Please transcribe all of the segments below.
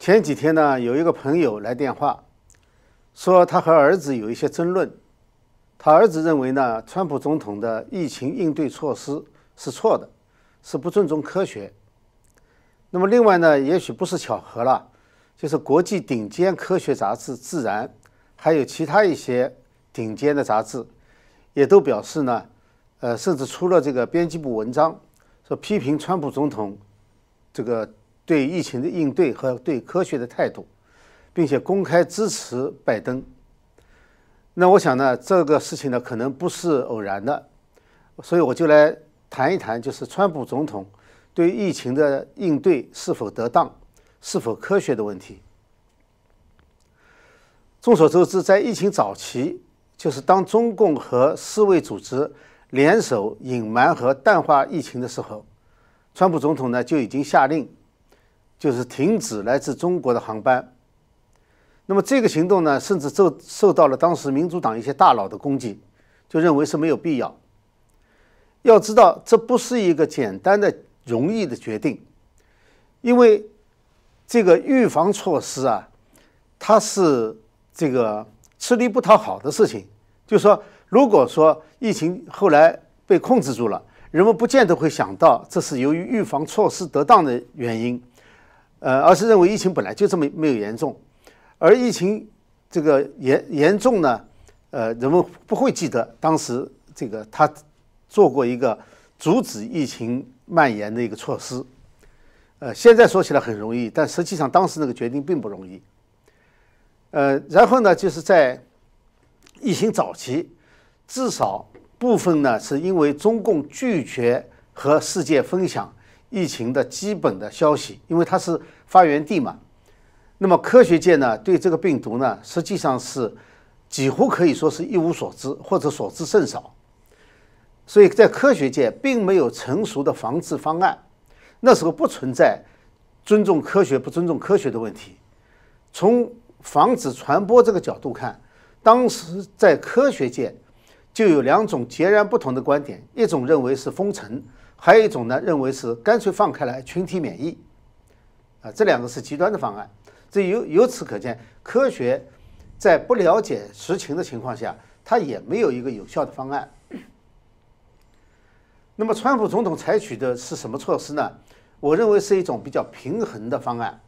前几天呢，有一个朋友来电话，说他和儿子有一些争论。他儿子认为呢，川普总统的疫情应对措施是错的，是不尊重科学。那么另外呢，也许不是巧合了，就是国际顶尖科学杂志《自然》，还有其他一些顶尖的杂志，也都表示呢，呃，甚至出了这个编辑部文章，说批评川普总统这个。对疫情的应对和对科学的态度，并且公开支持拜登。那我想呢，这个事情呢，可能不是偶然的，所以我就来谈一谈，就是川普总统对疫情的应对是否得当、是否科学的问题。众所周知，在疫情早期，就是当中共和世卫组织联手隐瞒和淡化疫情的时候，川普总统呢就已经下令。就是停止来自中国的航班。那么这个行动呢，甚至受受到了当时民主党一些大佬的攻击，就认为是没有必要。要知道，这不是一个简单的、容易的决定，因为这个预防措施啊，它是这个吃力不讨好的事情。就说，如果说疫情后来被控制住了，人们不见得会想到这是由于预防措施得当的原因。呃，而是认为疫情本来就这么没有严重，而疫情这个严严重呢，呃，人们不会记得当时这个他做过一个阻止疫情蔓延的一个措施，呃，现在说起来很容易，但实际上当时那个决定并不容易。呃，然后呢，就是在疫情早期，至少部分呢是因为中共拒绝和世界分享。疫情的基本的消息，因为它是发源地嘛，那么科学界呢对这个病毒呢实际上是几乎可以说是一无所知或者所知甚少，所以在科学界并没有成熟的防治方案。那时候不存在尊重科学不尊重科学的问题。从防止传播这个角度看，当时在科学界就有两种截然不同的观点：一种认为是封城。还有一种呢，认为是干脆放开来，群体免疫，啊，这两个是极端的方案。这由由此可见，科学在不了解实情的情况下，它也没有一个有效的方案。那么，川普总统采取的是什么措施呢？我认为是一种比较平衡的方案，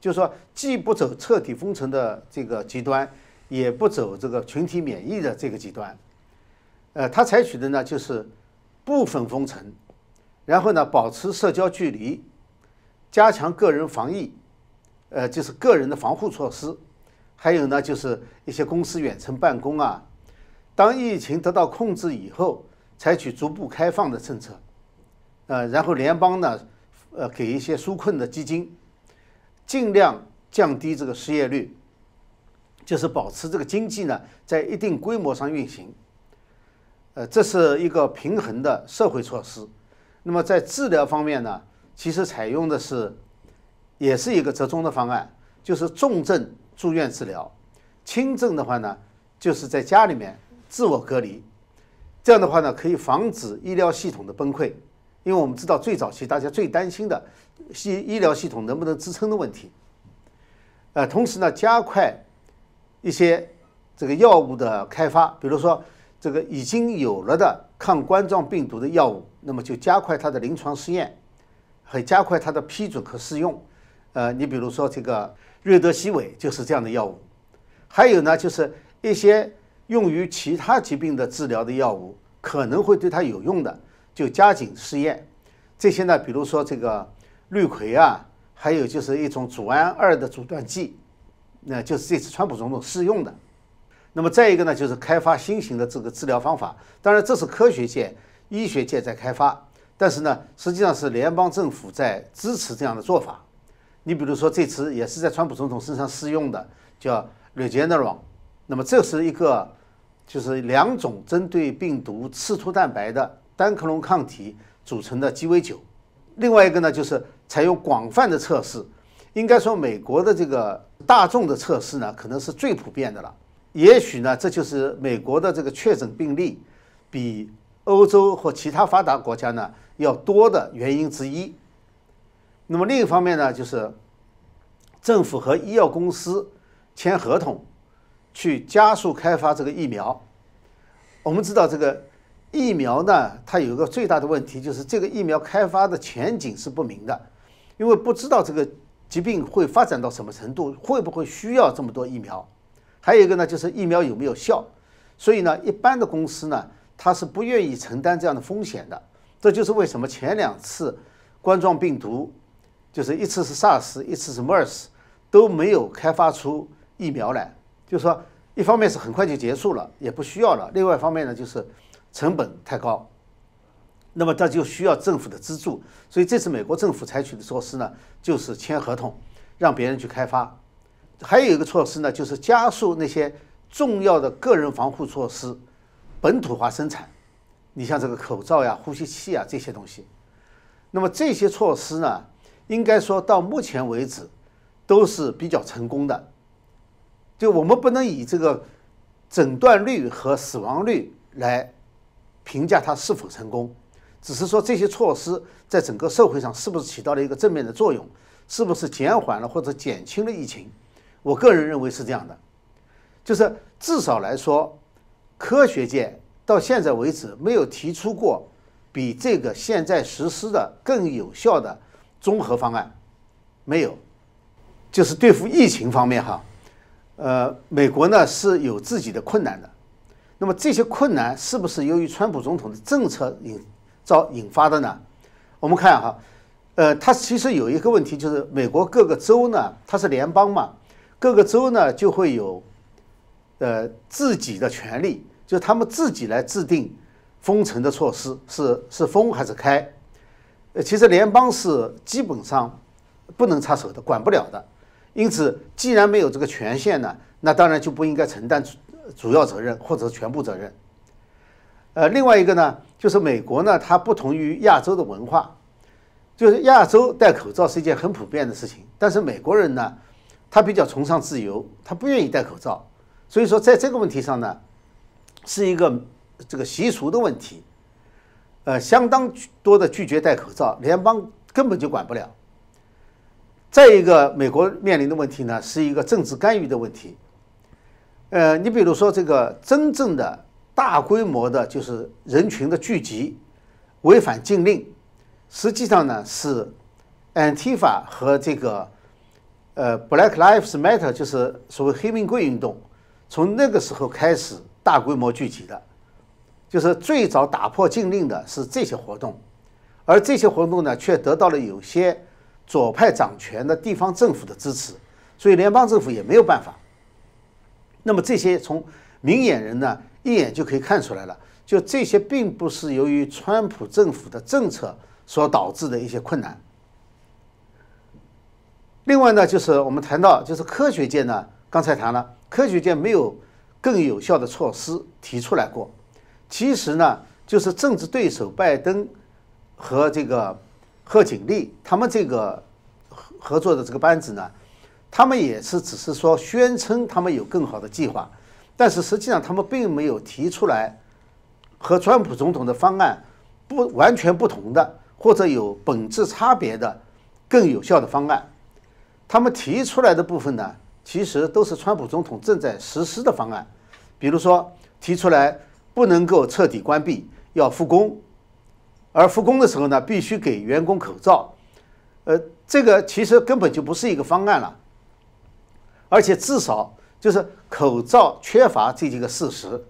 就是说，既不走彻底封城的这个极端，也不走这个群体免疫的这个极端。呃，他采取的呢，就是部分封城。然后呢，保持社交距离，加强个人防疫，呃，就是个人的防护措施。还有呢，就是一些公司远程办公啊。当疫情得到控制以后，采取逐步开放的政策，呃，然后联邦呢，呃，给一些纾困的基金，尽量降低这个失业率，就是保持这个经济呢在一定规模上运行。呃，这是一个平衡的社会措施。那么在治疗方面呢，其实采用的是，也是一个折中的方案，就是重症住院治疗，轻症的话呢，就是在家里面自我隔离。这样的话呢，可以防止医疗系统的崩溃，因为我们知道最早期大家最担心的医医疗系统能不能支撑的问题。呃，同时呢，加快一些这个药物的开发，比如说这个已经有了的抗冠状病毒的药物。那么就加快它的临床试验，和加快它的批准和试用。呃，你比如说这个瑞德西韦就是这样的药物，还有呢就是一些用于其他疾病的治疗的药物，可能会对它有用的，就加紧试验。这些呢，比如说这个氯喹啊，还有就是一种组胺二的阻断剂，那就是这次川普总统试用的。那么再一个呢，就是开发新型的这个治疗方法。当然，这是科学界。医学界在开发，但是呢，实际上是联邦政府在支持这样的做法。你比如说，这次也是在川普总统身上试用的，叫 Regeneron。那么这是一个，就是两种针对病毒刺突蛋白的单克隆抗体组成的鸡尾酒。另外一个呢，就是采用广泛的测试。应该说，美国的这个大众的测试呢，可能是最普遍的了。也许呢，这就是美国的这个确诊病例比。欧洲或其他发达国家呢要多的原因之一。那么另一方面呢，就是政府和医药公司签合同，去加速开发这个疫苗。我们知道这个疫苗呢，它有一个最大的问题，就是这个疫苗开发的前景是不明的，因为不知道这个疾病会发展到什么程度，会不会需要这么多疫苗。还有一个呢，就是疫苗有没有效。所以呢，一般的公司呢，它是不愿意承担这样的风险的。这就是为什么前两次冠状病毒，就是一次是 SARS，一次是 MERS。都没有开发出疫苗来，就是说，一方面是很快就结束了，也不需要了；另外一方面呢，就是成本太高，那么它就需要政府的资助。所以这次美国政府采取的措施呢，就是签合同，让别人去开发。还有一个措施呢，就是加速那些重要的个人防护措施本土化生产。你像这个口罩呀、呼吸器啊这些东西，那么这些措施呢，应该说到目前为止。都是比较成功的，就我们不能以这个诊断率和死亡率来评价它是否成功，只是说这些措施在整个社会上是不是起到了一个正面的作用，是不是减缓了或者减轻了疫情？我个人认为是这样的，就是至少来说，科学界到现在为止没有提出过比这个现在实施的更有效的综合方案，没有。就是对付疫情方面哈，呃，美国呢是有自己的困难的。那么这些困难是不是由于川普总统的政策引造引发的呢？我们看哈，呃，它其实有一个问题，就是美国各个州呢，它是联邦嘛，各个州呢就会有呃自己的权利，就是他们自己来制定封城的措施，是是封还是开？呃，其实联邦是基本上不能插手的，管不了的。因此，既然没有这个权限呢，那当然就不应该承担主主要责任或者全部责任。呃，另外一个呢，就是美国呢，它不同于亚洲的文化，就是亚洲戴口罩是一件很普遍的事情，但是美国人呢，他比较崇尚自由，他不愿意戴口罩，所以说在这个问题上呢，是一个这个习俗的问题，呃，相当多的拒绝戴口罩，联邦根本就管不了。再一个，美国面临的问题呢，是一个政治干预的问题。呃，你比如说这个真正的大规模的，就是人群的聚集，违反禁令，实际上呢是 Antifa 和这个呃 Black Lives Matter，就是所谓黑命贵运动，从那个时候开始大规模聚集的，就是最早打破禁令的是这些活动，而这些活动呢，却得到了有些。左派掌权的地方政府的支持，所以联邦政府也没有办法。那么这些从明眼人呢一眼就可以看出来了，就这些并不是由于川普政府的政策所导致的一些困难。另外呢，就是我们谈到，就是科学界呢，刚才谈了，科学界没有更有效的措施提出来过。其实呢，就是政治对手拜登和这个。贺锦丽他们这个合合作的这个班子呢，他们也是只是说宣称他们有更好的计划，但是实际上他们并没有提出来和川普总统的方案不完全不同的或者有本质差别的更有效的方案。他们提出来的部分呢，其实都是川普总统正在实施的方案，比如说提出来不能够彻底关闭，要复工。而复工的时候呢，必须给员工口罩，呃，这个其实根本就不是一个方案了，而且至少就是口罩缺乏这几个事实，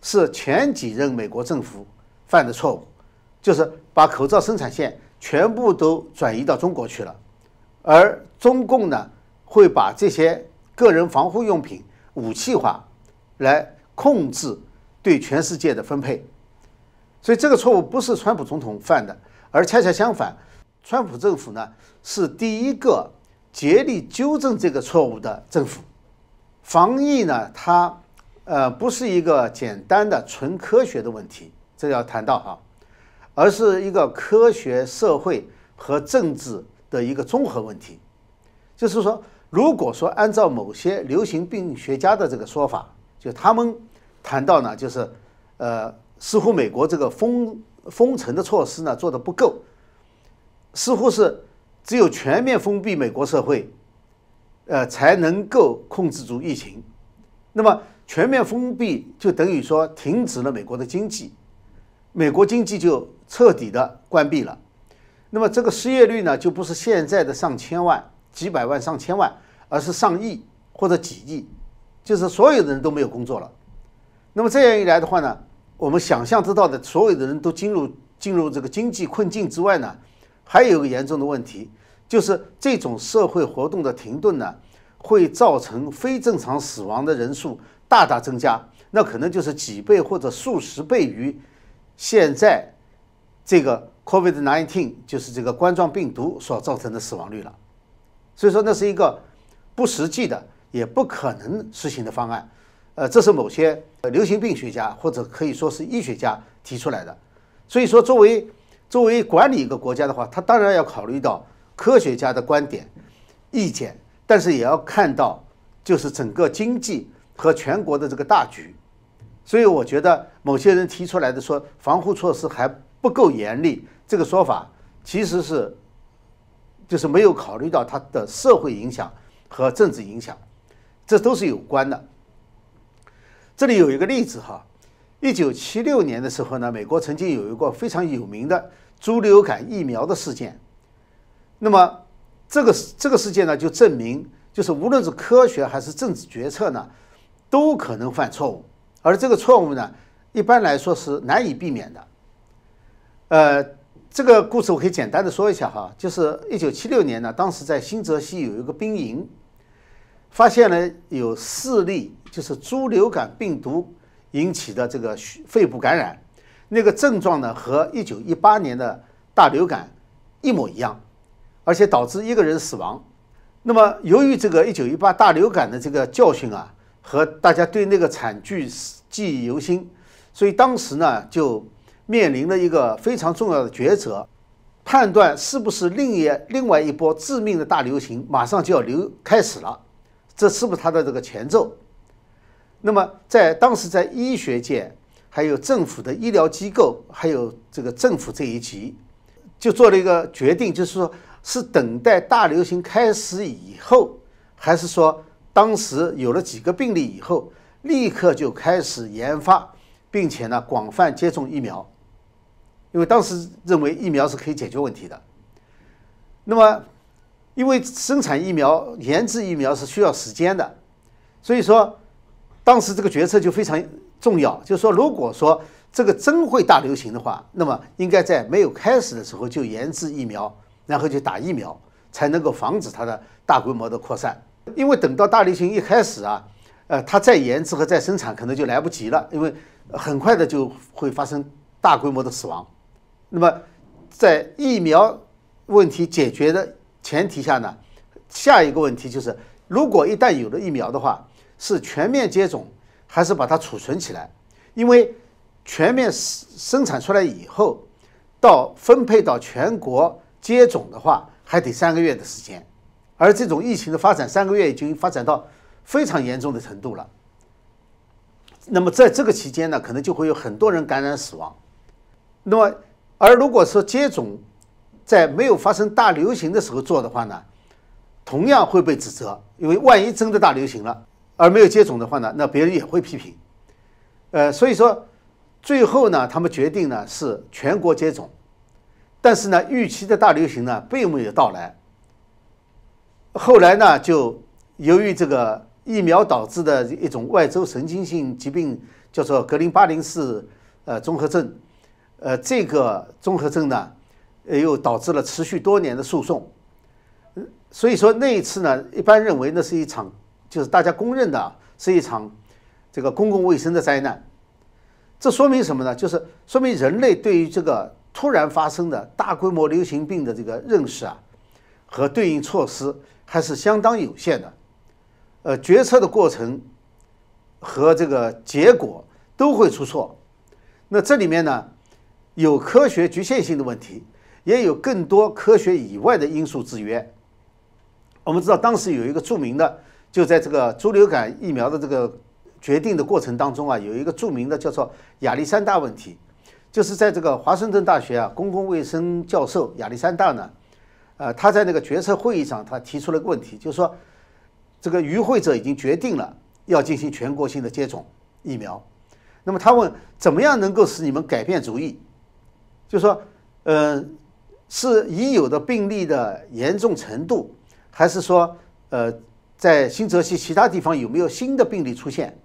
是前几任美国政府犯的错误，就是把口罩生产线全部都转移到中国去了，而中共呢会把这些个人防护用品武器化，来控制对全世界的分配。所以这个错误不是川普总统犯的，而恰恰相反，川普政府呢是第一个竭力纠正这个错误的政府。防疫呢，它呃不是一个简单的纯科学的问题，这要谈到哈，而是一个科学、社会和政治的一个综合问题。就是说，如果说按照某些流行病学家的这个说法，就他们谈到呢，就是呃。似乎美国这个封封城的措施呢做的不够，似乎是只有全面封闭美国社会，呃，才能够控制住疫情。那么全面封闭就等于说停止了美国的经济，美国经济就彻底的关闭了。那么这个失业率呢，就不是现在的上千万、几百万、上千万，而是上亿或者几亿，就是所有的人都没有工作了。那么这样一来的话呢，我们想象得到的所有的人都进入进入这个经济困境之外呢，还有一个严重的问题。就是这种社会活动的停顿呢，会造成非正常死亡的人数大大增加，那可能就是几倍或者数十倍于现在这个 COVID-19，就是这个冠状病毒所造成的死亡率了。所以说，那是一个不实际的，也不可能实行的方案。呃，这是某些呃流行病学家或者可以说是医学家提出来的。所以说，作为作为管理一个国家的话，他当然要考虑到。科学家的观点、意见，但是也要看到，就是整个经济和全国的这个大局。所以，我觉得某些人提出来的说防护措施还不够严厉，这个说法其实是就是没有考虑到它的社会影响和政治影响，这都是有关的。这里有一个例子哈，一九七六年的时候呢，美国曾经有一个非常有名的猪流感疫苗的事件。那么，这个这个事件呢，就证明，就是无论是科学还是政治决策呢，都可能犯错误，而这个错误呢，一般来说是难以避免的。呃，这个故事我可以简单的说一下哈，就是一九七六年呢，当时在新泽西有一个兵营，发现了有四例就是猪流感病毒引起的这个肺部感染，那个症状呢和一九一八年的大流感一模一样。而且导致一个人死亡。那么，由于这个一九一八大流感的这个教训啊，和大家对那个惨剧记忆犹新，所以当时呢，就面临了一个非常重要的抉择：判断是不是另一另外一波致命的大流行马上就要流开始了，这是不是它的这个前奏？那么，在当时在医学界、还有政府的医疗机构、还有这个政府这一级，就做了一个决定，就是说。是等待大流行开始以后，还是说当时有了几个病例以后，立刻就开始研发，并且呢广泛接种疫苗？因为当时认为疫苗是可以解决问题的。那么，因为生产疫苗、研制疫苗是需要时间的，所以说当时这个决策就非常重要。就是说，如果说这个真会大流行的话，那么应该在没有开始的时候就研制疫苗。然后就打疫苗，才能够防止它的大规模的扩散。因为等到大流行一开始啊，呃，它再研制和再生产可能就来不及了，因为很快的就会发生大规模的死亡。那么，在疫苗问题解决的前提下呢，下一个问题就是，如果一旦有了疫苗的话，是全面接种还是把它储存起来？因为全面生产出来以后，到分配到全国。接种的话还得三个月的时间，而这种疫情的发展三个月已经发展到非常严重的程度了。那么在这个期间呢，可能就会有很多人感染死亡。那么，而如果说接种在没有发生大流行的时候做的话呢，同样会被指责，因为万一真的大流行了而没有接种的话呢，那别人也会批评。呃，所以说最后呢，他们决定呢是全国接种。但是呢，预期的大流行呢并没有到来。后来呢，就由于这个疫苗导致的一种外周神经性疾病，叫做格林巴林氏呃综合症，呃，这个综合症呢，又导致了持续多年的诉讼。所以说那一次呢，一般认为那是一场，就是大家公认的是一场这个公共卫生的灾难。这说明什么呢？就是说明人类对于这个。突然发生的大规模流行病的这个认识啊，和对应措施还是相当有限的，呃，决策的过程和这个结果都会出错。那这里面呢，有科学局限性的问题，也有更多科学以外的因素制约。我们知道，当时有一个著名的，就在这个猪流感疫苗的这个决定的过程当中啊，有一个著名的叫做亚历山大问题。就是在这个华盛顿大学啊，公共卫生教授亚历山大呢，呃，他在那个决策会议上，他提出了个问题，就是说，这个与会者已经决定了要进行全国性的接种疫苗。那么他问，怎么样能够使你们改变主意？就说，呃，是已有的病例的严重程度，还是说，呃，在新泽西其他地方有没有新的病例出现？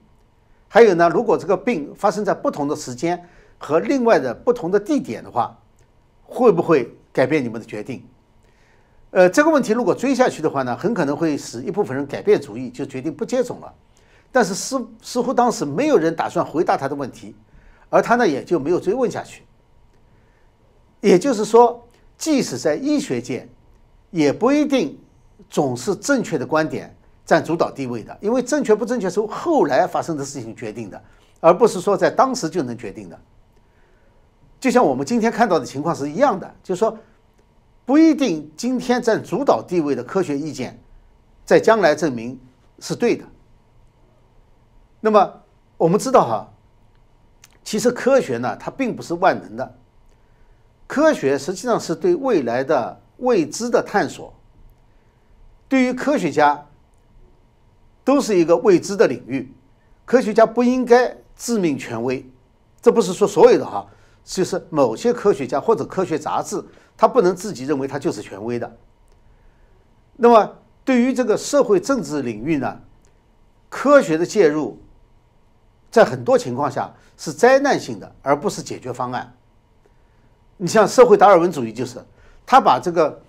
还有呢，如果这个病发生在不同的时间和另外的不同的地点的话，会不会改变你们的决定？呃，这个问题如果追下去的话呢，很可能会使一部分人改变主意，就决定不接种了。但是似似乎当时没有人打算回答他的问题，而他呢也就没有追问下去。也就是说，即使在医学界，也不一定总是正确的观点占主导地位的，因为正确不正确是后来发生的事情决定的，而不是说在当时就能决定的。就像我们今天看到的情况是一样的，就是说，不一定今天占主导地位的科学意见，在将来证明是对的。那么我们知道哈，其实科学呢，它并不是万能的。科学实际上是对未来的未知的探索。对于科学家，都是一个未知的领域。科学家不应该自命权威，这不是说所有的哈，就是某些科学家或者科学杂志，他不能自己认为他就是权威的。那么对于这个社会政治领域呢，科学的介入。在很多情况下是灾难性的，而不是解决方案。你像社会达尔文主义，就是他把这个，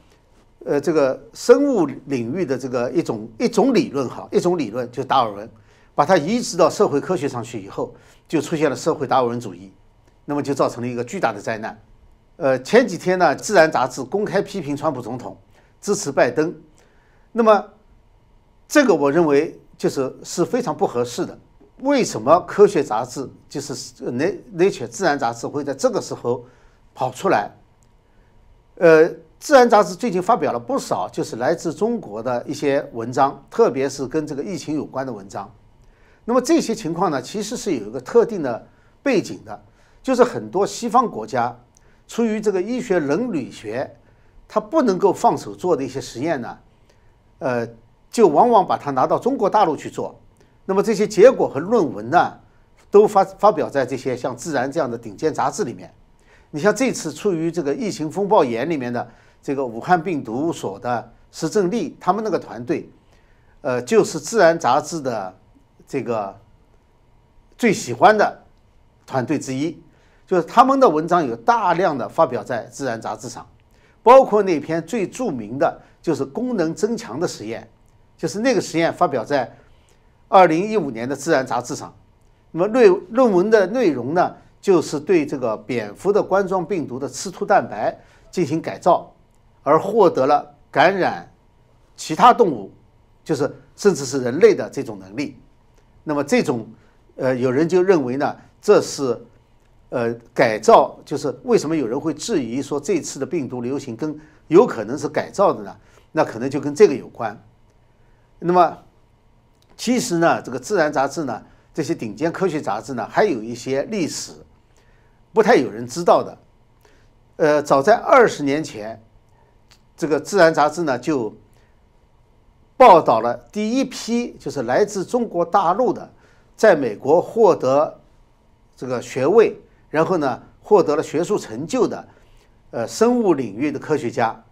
呃，这个生物领域的这个一种一种理论，哈，一种理论，就达尔文，把它移植到社会科学上去以后，就出现了社会达尔文主义，那么就造成了一个巨大的灾难。呃，前几天呢，《自然》杂志公开批评川普总统，支持拜登，那么这个我认为就是是非常不合适的。为什么科学杂志就是《Nature》自然杂志会在这个时候跑出来？呃，自然杂志最近发表了不少就是来自中国的一些文章，特别是跟这个疫情有关的文章。那么这些情况呢，其实是有一个特定的背景的，就是很多西方国家出于这个医学伦理学，它不能够放手做的一些实验呢，呃，就往往把它拿到中国大陆去做。那么这些结果和论文呢，都发发表在这些像《自然》这样的顶尖杂志里面。你像这次出于这个疫情风暴眼里面的这个武汉病毒所的石正丽，他们那个团队，呃，就是《自然》杂志的这个最喜欢的团队之一，就是他们的文章有大量的发表在《自然》杂志上，包括那篇最著名的就是功能增强的实验，就是那个实验发表在。二零一五年的《自然》杂志上，那么论论文的内容呢，就是对这个蝙蝠的冠状病毒的刺突蛋白进行改造，而获得了感染其他动物，就是甚至是人类的这种能力。那么这种，呃，有人就认为呢，这是，呃，改造，就是为什么有人会质疑说这次的病毒流行跟有可能是改造的呢？那可能就跟这个有关。那么。其实呢，这个《自然》杂志呢，这些顶尖科学杂志呢，还有一些历史不太有人知道的。呃，早在二十年前，这个《自然》杂志呢就报道了第一批就是来自中国大陆的，在美国获得这个学位，然后呢获得了学术成就的，呃，生物领域的科学家，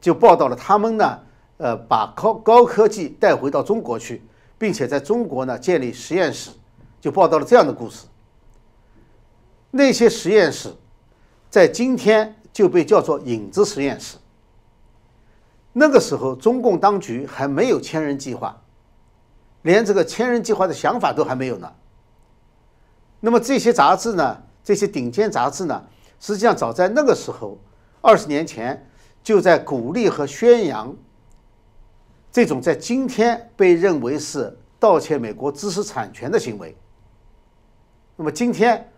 就报道了他们呢。呃，把高高科技带回到中国去，并且在中国呢建立实验室，就报道了这样的故事。那些实验室在今天就被叫做影子实验室。那个时候，中共当局还没有千人计划，连这个千人计划的想法都还没有呢。那么这些杂志呢，这些顶尖杂志呢，实际上早在那个时候，二十年前就在鼓励和宣扬。这种在今天被认为是盗窃美国知识产权的行为。那么今天，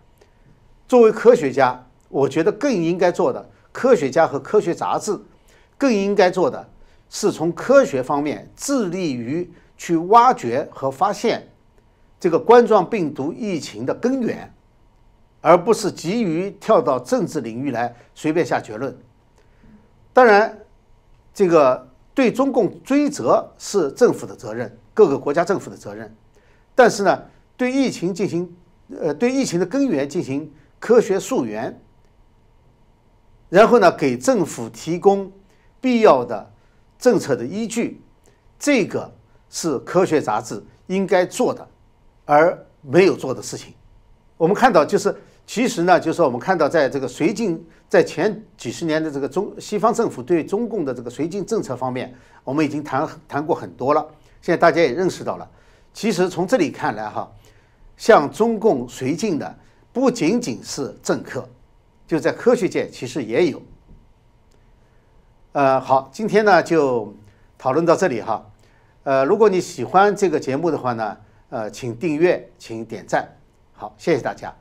作为科学家，我觉得更应该做的，科学家和科学杂志更应该做的是从科学方面致力于去挖掘和发现这个冠状病毒疫情的根源，而不是急于跳到政治领域来随便下结论。当然，这个。对中共追责是政府的责任，各个国家政府的责任。但是呢，对疫情进行，呃，对疫情的根源进行科学溯源，然后呢，给政府提供必要的政策的依据，这个是科学杂志应该做的，而没有做的事情。我们看到，就是其实呢，就是我们看到，在这个绥靖，在前几十年的这个中西方政府对中共的这个绥靖政策方面，我们已经谈谈过很多了。现在大家也认识到了，其实从这里看来哈，向中共绥靖的不仅仅是政客。就在科学界，其实也有。呃，好，今天呢就讨论到这里哈。呃，如果你喜欢这个节目的话呢，呃，请订阅，请点赞。好，谢谢大家。